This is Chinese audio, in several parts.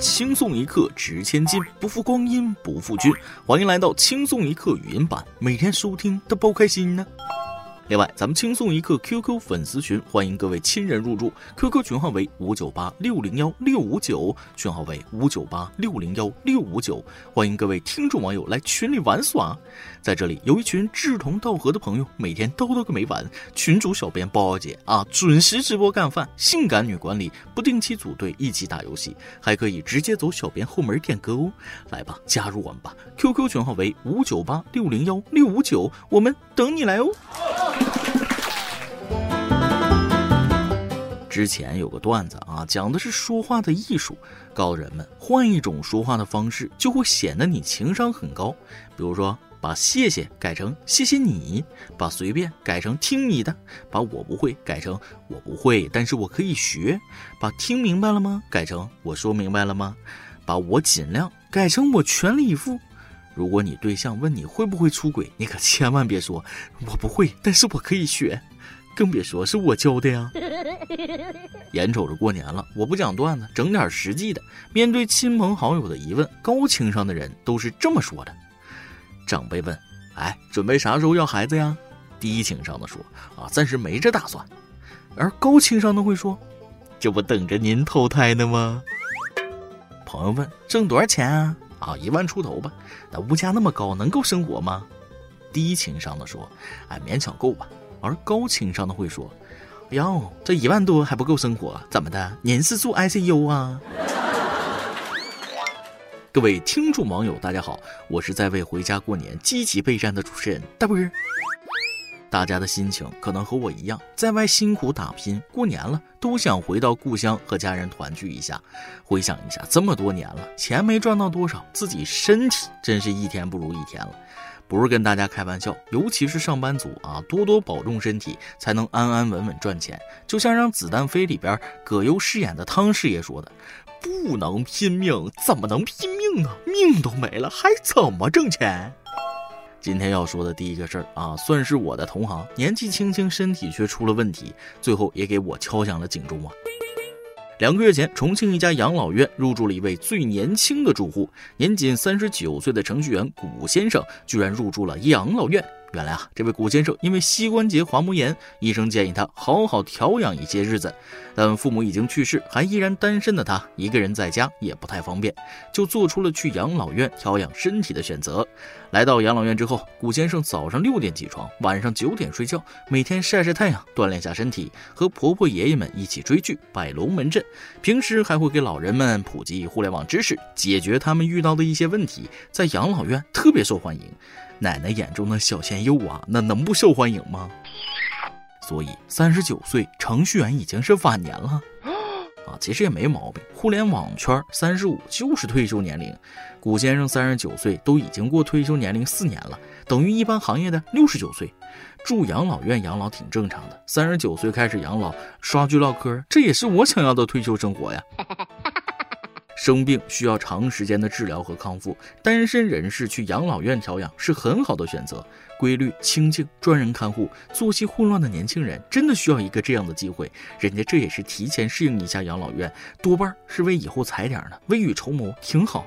轻松一刻值千金，不负光阴不负君。欢迎来到轻松一刻语音版，每天收听都包开心呢。另外，咱们轻松一刻 QQ 粉丝群，欢迎各位亲人入驻，QQ 群号为五九八六零幺六五九，群号为五九八六零幺六五九，欢迎各位听众网友来群里玩耍。在这里有一群志同道合的朋友，每天叨叨个没完。群主小编包姐啊，准时直播干饭，性感女管理不定期组队一起打游戏，还可以直接走小编后门点歌哦。来吧，加入我们吧，QQ 群号为五九八六零幺六五九，我们等你来哦。之前有个段子啊，讲的是说话的艺术，告诉人们换一种说话的方式，就会显得你情商很高。比如说，把谢谢改成谢谢你，把随便改成听你的，把我不会改成我不会，但是我可以学，把听明白了吗改成我说明白了吗，把我尽量改成我全力以赴。如果你对象问你会不会出轨，你可千万别说我不会，但是我可以学。更别说是我教的呀！眼瞅着过年了，我不讲段子，整点实际的。面对亲朋好友的疑问，高情商的人都是这么说的：长辈问，哎，准备啥时候要孩子呀？低情商的说，啊，暂时没这打算。而高情商的会说，这不等着您投胎呢吗？朋友问，挣多少钱啊？啊，一万出头吧。那物价那么高，能够生活吗？低情商的说，哎，勉强够吧。而高情商的会说：“哟，这一万多还不够生活，怎么的？您是住 ICU 啊？”各位听众网友，大家好，我是在为回家过年积极备战的主持人大波儿。大家的心情可能和我一样，在外辛苦打拼，过年了都想回到故乡和家人团聚一下。回想一下，这么多年了，钱没赚到多少，自己身体真是一天不如一天了。不是跟大家开玩笑，尤其是上班族啊，多多保重身体，才能安安稳稳赚钱。就像《让子弹飞》里边葛优饰演的汤师爷说的：“不能拼命，怎么能拼命呢？命都没了，还怎么挣钱？”今天要说的第一个事儿啊，算是我的同行，年纪轻轻，身体却出了问题，最后也给我敲响了警钟啊。两个月前，重庆一家养老院入住了一位最年轻的住户，年仅三十九岁的程序员古先生，居然入住了养老院。原来啊，这位古先生因为膝关节滑膜炎，医生建议他好好调养一些日子。但父母已经去世，还依然单身的他，一个人在家也不太方便，就做出了去养老院调养身体的选择。来到养老院之后，古先生早上六点起床，晚上九点睡觉，每天晒晒太阳，锻炼下身体，和婆婆爷爷们一起追剧、摆龙门阵。平时还会给老人们普及互联网知识，解决他们遇到的一些问题，在养老院特别受欢迎。奶奶眼中的小鲜肉啊，那能不受欢迎吗？所以三十九岁程序员已经是晚年了啊，其实也没毛病。互联网圈三十五就是退休年龄，古先生三十九岁都已经过退休年龄四年了，等于一般行业的六十九岁。住养老院养老挺正常的，三十九岁开始养老刷剧唠嗑，这也是我想要的退休生活呀。生病需要长时间的治疗和康复，单身人士去养老院调养是很好的选择。规律、清静、专人看护，作息混乱的年轻人真的需要一个这样的机会。人家这也是提前适应一下养老院，多半是为以后踩点呢，未雨绸缪，挺好。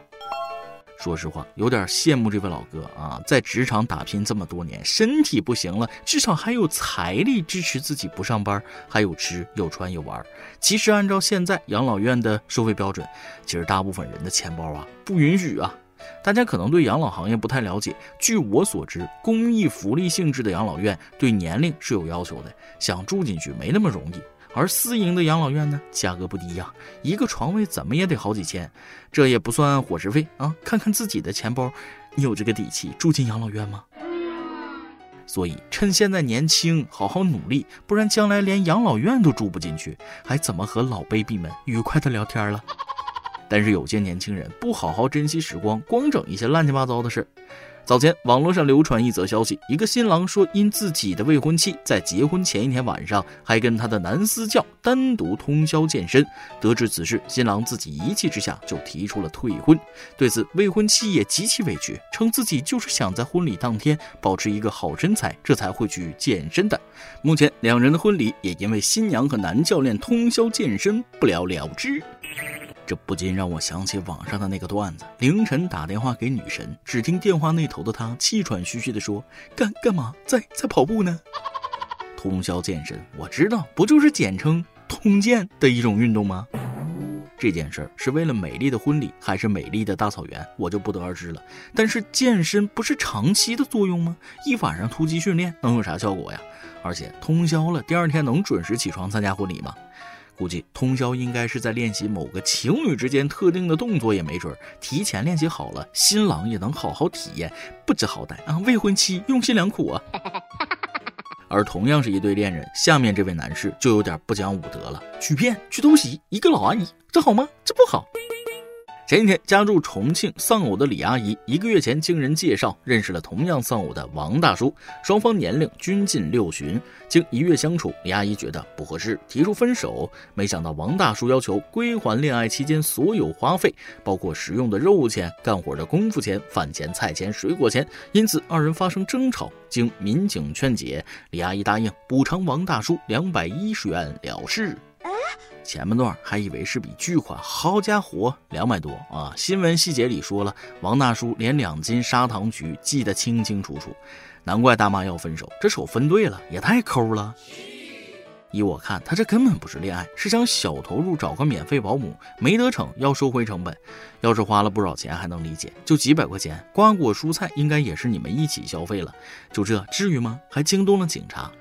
说实话，有点羡慕这位老哥啊，在职场打拼这么多年，身体不行了，至少还有财力支持自己不上班，还有吃有穿有玩。其实按照现在养老院的收费标准，其实大部分人的钱包啊不允许啊。大家可能对养老行业不太了解，据我所知，公益福利性质的养老院对年龄是有要求的，想住进去没那么容易。而私营的养老院呢，价格不低呀，一个床位怎么也得好几千，这也不算伙食费啊。看看自己的钱包，你有这个底气住进养老院吗？所以趁现在年轻，好好努力，不然将来连养老院都住不进去，还怎么和老 baby 们愉快的聊天了？但是有些年轻人不好好珍惜时光，光整一些乱七八糟的事。早前，网络上流传一则消息，一个新郎说，因自己的未婚妻在结婚前一天晚上还跟他的男私教单独通宵健身。得知此事，新郎自己一气之下就提出了退婚。对此，未婚妻也极其委屈，称自己就是想在婚礼当天保持一个好身材，这才会去健身的。目前，两人的婚礼也因为新娘和男教练通宵健身不了了之。这不禁让我想起网上的那个段子：凌晨打电话给女神，只听电话那头的她气喘吁吁地说：“干干嘛？在在跑步呢？”通宵健身，我知道，不就是简称通健的一种运动吗？这件事儿是为了美丽的婚礼，还是美丽的大草原，我就不得而知了。但是健身不是长期的作用吗？一晚上突击训练能有啥效果呀？而且通宵了，第二天能准时起床参加婚礼吗？估计通宵应该是在练习某个情侣之间特定的动作，也没准。提前练习好了，新郎也能好好体验，不知好歹啊！未婚妻用心良苦啊。而同样是一对恋人，下面这位男士就有点不讲武德了，去骗去偷袭一个老阿姨，这好吗？这不好。前几天家住重庆丧偶的李阿姨，一个月前经人介绍认识了同样丧偶的王大叔，双方年龄均近六旬。经一月相处，李阿姨觉得不合适，提出分手。没想到王大叔要求归还恋爱期间所有花费，包括使用的肉钱、干活的功夫钱、饭钱、菜钱、水果钱，因此二人发生争吵。经民警劝解，李阿姨答应补偿王大叔两百一十元了事。前半段还以为是笔巨款，好家伙，两百多啊！新闻细节里说了，王大叔连两斤砂糖橘记得清清楚楚，难怪大妈要分手，这手分对了，也太抠了。依我看，他这根本不是恋爱，是想小投入找个免费保姆，没得逞要收回成本。要是花了不少钱还能理解，就几百块钱，瓜果蔬菜应该也是你们一起消费了，就这至于吗？还惊动了警察。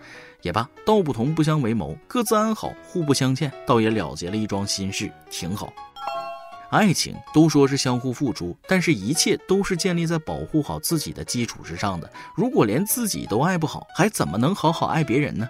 也罢，道不同不相为谋，各自安好，互不相欠，倒也了结了一桩心事，挺好。爱情都说是相互付出，但是一切都是建立在保护好自己的基础之上的。如果连自己都爱不好，还怎么能好好爱别人呢？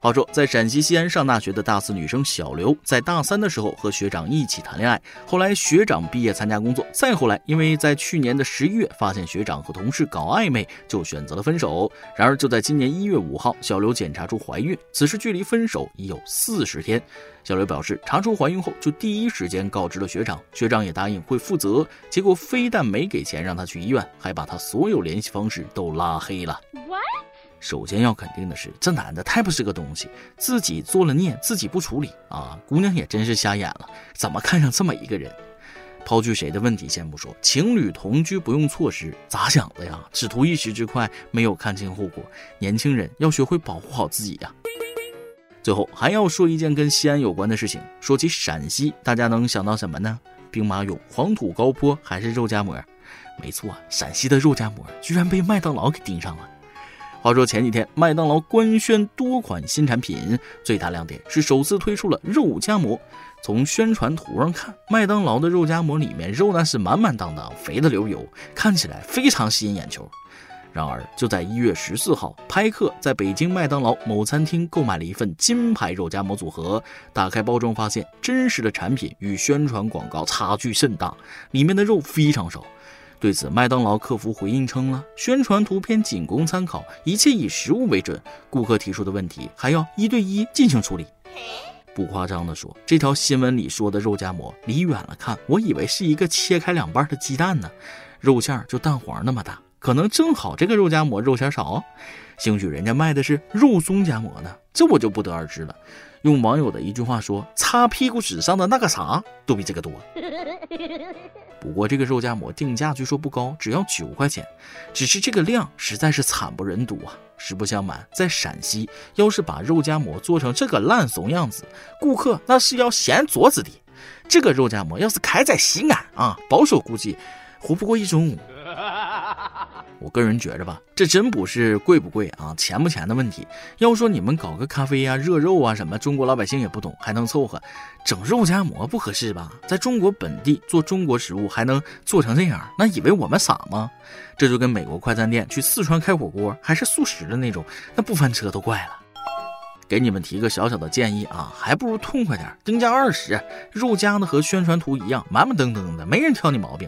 话说，在陕西西安上大学的大四女生小刘，在大三的时候和学长一起谈恋爱。后来学长毕业参加工作，再后来，因为在去年的十一月发现学长和同事搞暧昧，就选择了分手。然而就在今年一月五号，小刘检查出怀孕，此时距离分手已有四十天。小刘表示，查出怀孕后就第一时间告知了学长，学长也答应会负责。结果非但没给钱让她去医院，还把她所有联系方式都拉黑了。首先要肯定的是，这男的太不是个东西，自己做了孽，自己不处理啊！姑娘也真是瞎眼了，怎么看上这么一个人？抛去谁的问题先不说，情侣同居不用措施，咋想的呀？只图一时之快，没有看清后果。年轻人要学会保护好自己呀！最后还要说一件跟西安有关的事情。说起陕西，大家能想到什么呢？兵马俑、黄土高坡还是肉夹馍？没错，陕西的肉夹馍居然被麦当劳给盯上了。话说前几天，麦当劳官宣多款新产品，最大亮点是首次推出了肉夹馍。从宣传图上看，麦当劳的肉夹馍里面肉那是满满当当，肥的流油，看起来非常吸引眼球。然而，就在一月十四号，拍客在北京麦当劳某餐厅购买了一份金牌肉夹馍组合，打开包装发现，真实的产品与宣传广告差距甚大，里面的肉非常少。对此，麦当劳客服回应称了，宣传图片仅供参考，一切以实物为准。顾客提出的问题还要一对一进行处理。不夸张地说，这条新闻里说的肉夹馍，离远了看，我以为是一个切开两半的鸡蛋呢，肉馅就蛋黄那么大，可能正好这个肉夹馍肉馅少，兴许人家卖的是肉松夹馍呢，这我就不得而知了。用网友的一句话说：“擦屁股纸上的那个啥都比这个多。”不过这个肉夹馍定价据说不高，只要九块钱，只是这个量实在是惨不忍睹啊！实不相瞒，在陕西，要是把肉夹馍做成这个烂怂样子，顾客那是要掀桌子的。这个肉夹馍要是开在西安啊，保守估计活不过一中午。我个人觉着吧，这真不是贵不贵啊，钱不钱的问题。要说你们搞个咖啡呀、热肉啊什么，中国老百姓也不懂，还能凑合。整肉夹馍不合适吧？在中国本地做中国食物还能做成这样，那以为我们傻吗？这就跟美国快餐店去四川开火锅还是素食的那种，那不翻车都怪了。给你们提个小小的建议啊，还不如痛快点，定价二十，肉夹子和宣传图一样，满满登登的，没人挑你毛病。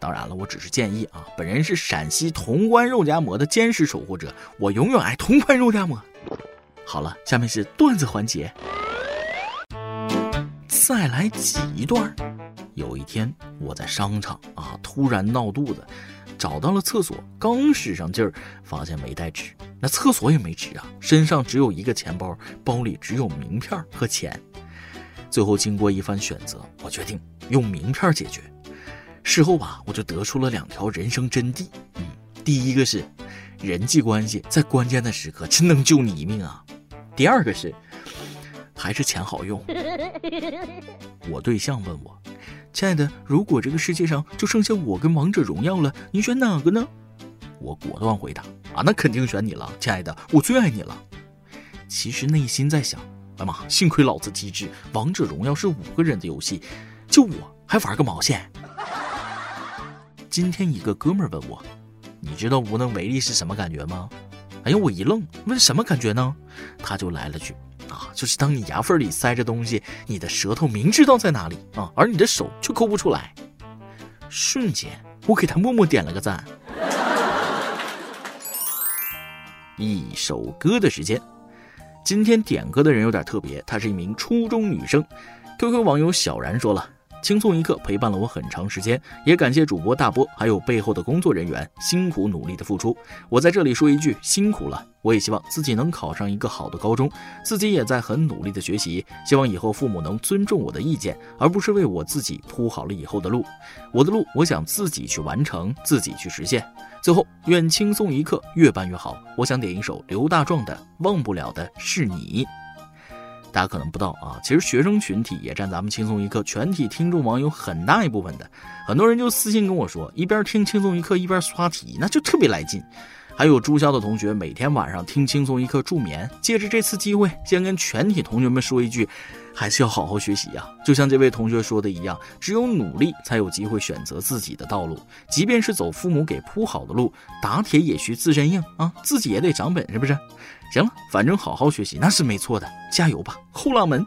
当然了，我只是建议啊。本人是陕西潼关肉夹馍的坚实守护者，我永远爱潼关肉夹馍。好了，下面是段子环节，再来挤一段。有一天我在商场啊，突然闹肚子，找到了厕所，刚使上劲儿，发现没带纸，那厕所也没纸啊，身上只有一个钱包，包里只有名片和钱。最后经过一番选择，我决定用名片解决。事后吧，我就得出了两条人生真谛。嗯，第一个是，人际关系在关键的时刻真能救你一命啊。第二个是，还是钱好用。我对象问我，亲爱的，如果这个世界上就剩下我跟王者荣耀了，你选哪个呢？我果断回答，啊，那肯定选你了，亲爱的，我最爱你了。其实内心在想，哎妈，幸亏老子机智，王者荣耀是五个人的游戏，就我还玩个毛线。今天一个哥们儿问我：“你知道无能为力是什么感觉吗？”哎呀，我一愣，问什么感觉呢？他就来了句：“啊，就是当你牙缝里塞着东西，你的舌头明知道在哪里啊，而你的手却抠不出来。”瞬间，我给他默默点了个赞。一首歌的时间，今天点歌的人有点特别，她是一名初中女生。QQ 网友小然说了。轻松一刻陪伴了我很长时间，也感谢主播大波，还有背后的工作人员辛苦努力的付出。我在这里说一句辛苦了。我也希望自己能考上一个好的高中，自己也在很努力的学习。希望以后父母能尊重我的意见，而不是为我自己铺好了以后的路。我的路，我想自己去完成，自己去实现。最后，愿轻松一刻越办越好。我想点一首刘大壮的《忘不了的是你》。大家可能不知道啊，其实学生群体也占咱们轻松一刻全体听众网友很大一部分的。很多人就私信跟我说，一边听轻松一刻一边刷题，那就特别来劲。还有住校的同学每天晚上听轻松一刻助眠。借着这次机会，先跟全体同学们说一句，还是要好好学习呀。就像这位同学说的一样，只有努力才有机会选择自己的道路，即便是走父母给铺好的路，打铁也需自身硬啊，自己也得长本，是不是？行了，反正好好学习那是没错的，加油吧，后浪们！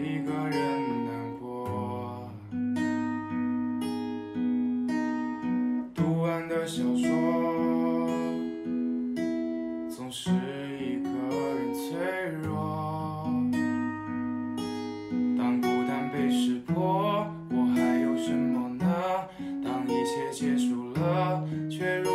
一个人难过，读完的小说总是一个人脆弱。当孤单被识破，我还有什么呢？当一切结束了，却如